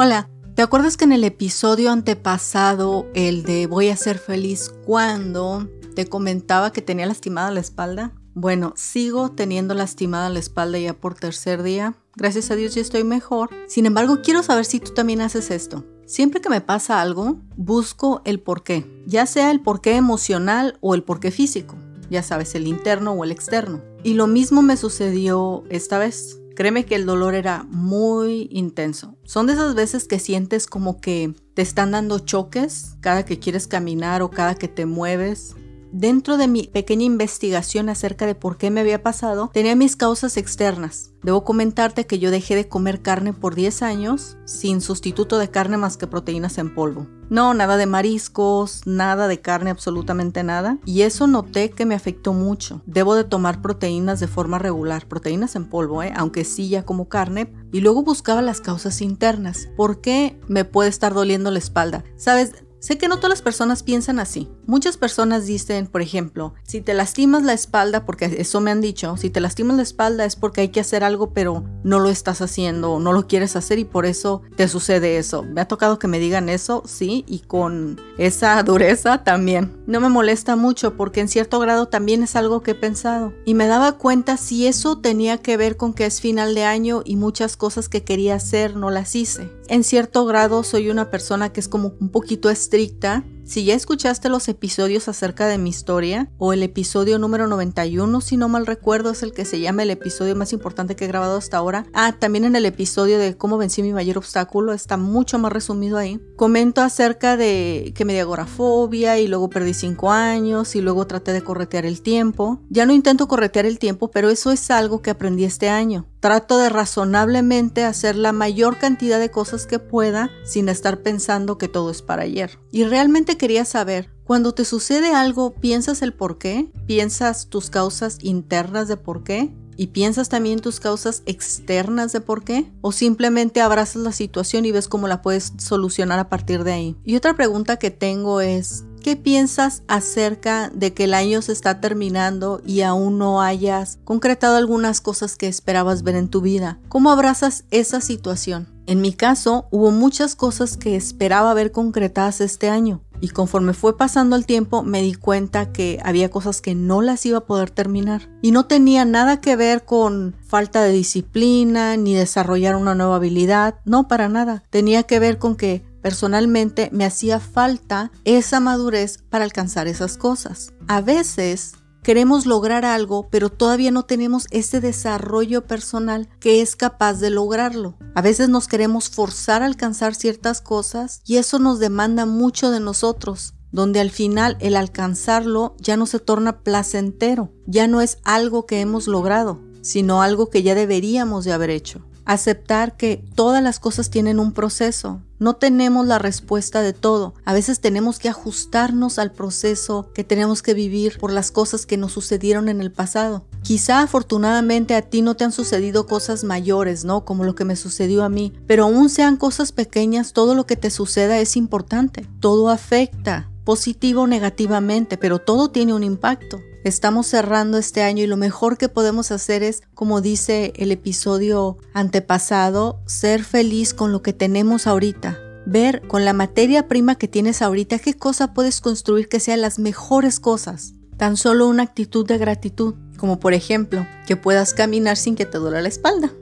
Hola, ¿te acuerdas que en el episodio antepasado, el de voy a ser feliz cuando, te comentaba que tenía lastimada la espalda? Bueno, sigo teniendo lastimada la espalda ya por tercer día. Gracias a Dios ya estoy mejor. Sin embargo, quiero saber si tú también haces esto. Siempre que me pasa algo, busco el porqué, ya sea el porqué emocional o el porqué físico, ya sabes, el interno o el externo. Y lo mismo me sucedió esta vez. Créeme que el dolor era muy intenso. Son de esas veces que sientes como que te están dando choques cada que quieres caminar o cada que te mueves. Dentro de mi pequeña investigación acerca de por qué me había pasado, tenía mis causas externas. Debo comentarte que yo dejé de comer carne por 10 años sin sustituto de carne más que proteínas en polvo. No, nada de mariscos, nada de carne, absolutamente nada. Y eso noté que me afectó mucho. Debo de tomar proteínas de forma regular, proteínas en polvo, ¿eh? aunque sí ya como carne. Y luego buscaba las causas internas. ¿Por qué me puede estar doliendo la espalda? Sabes, Sé que no todas las personas piensan así. Muchas personas dicen, por ejemplo, si te lastimas la espalda, porque eso me han dicho, si te lastimas la espalda es porque hay que hacer algo, pero no lo estás haciendo, no lo quieres hacer y por eso te sucede eso. Me ha tocado que me digan eso, sí, y con esa dureza también. No me molesta mucho porque en cierto grado también es algo que he pensado. Y me daba cuenta si eso tenía que ver con que es final de año y muchas cosas que quería hacer no las hice. En cierto grado soy una persona que es como un poquito estricta si ya escuchaste los episodios acerca de mi historia, o el episodio número 91, si no mal recuerdo, es el que se llama el episodio más importante que he grabado hasta ahora. Ah, también en el episodio de cómo vencí mi mayor obstáculo, está mucho más resumido ahí. Comento acerca de que me dio agorafobia y luego perdí 5 años y luego traté de corretear el tiempo. Ya no intento corretear el tiempo, pero eso es algo que aprendí este año. Trato de razonablemente hacer la mayor cantidad de cosas que pueda sin estar pensando que todo es para ayer. Y realmente quería saber, cuando te sucede algo, ¿piensas el por qué? ¿Piensas tus causas internas de por qué? ¿Y piensas también tus causas externas de por qué? ¿O simplemente abrazas la situación y ves cómo la puedes solucionar a partir de ahí? Y otra pregunta que tengo es, ¿Qué piensas acerca de que el año se está terminando y aún no hayas concretado algunas cosas que esperabas ver en tu vida? ¿Cómo abrazas esa situación? En mi caso, hubo muchas cosas que esperaba ver concretadas este año. Y conforme fue pasando el tiempo me di cuenta que había cosas que no las iba a poder terminar. Y no tenía nada que ver con falta de disciplina ni desarrollar una nueva habilidad. No, para nada. Tenía que ver con que Personalmente me hacía falta esa madurez para alcanzar esas cosas. A veces queremos lograr algo, pero todavía no tenemos ese desarrollo personal que es capaz de lograrlo. A veces nos queremos forzar a alcanzar ciertas cosas y eso nos demanda mucho de nosotros donde al final el alcanzarlo ya no se torna placentero, ya no es algo que hemos logrado, sino algo que ya deberíamos de haber hecho aceptar que todas las cosas tienen un proceso. No tenemos la respuesta de todo. A veces tenemos que ajustarnos al proceso que tenemos que vivir por las cosas que nos sucedieron en el pasado. Quizá afortunadamente a ti no te han sucedido cosas mayores, ¿no? Como lo que me sucedió a mí. Pero aún sean cosas pequeñas, todo lo que te suceda es importante. Todo afecta, positivo o negativamente, pero todo tiene un impacto. Estamos cerrando este año y lo mejor que podemos hacer es, como dice el episodio antepasado, ser feliz con lo que tenemos ahorita. Ver con la materia prima que tienes ahorita qué cosa puedes construir que sean las mejores cosas. Tan solo una actitud de gratitud, como por ejemplo, que puedas caminar sin que te duela la espalda.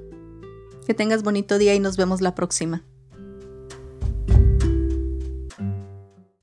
Que tengas bonito día y nos vemos la próxima.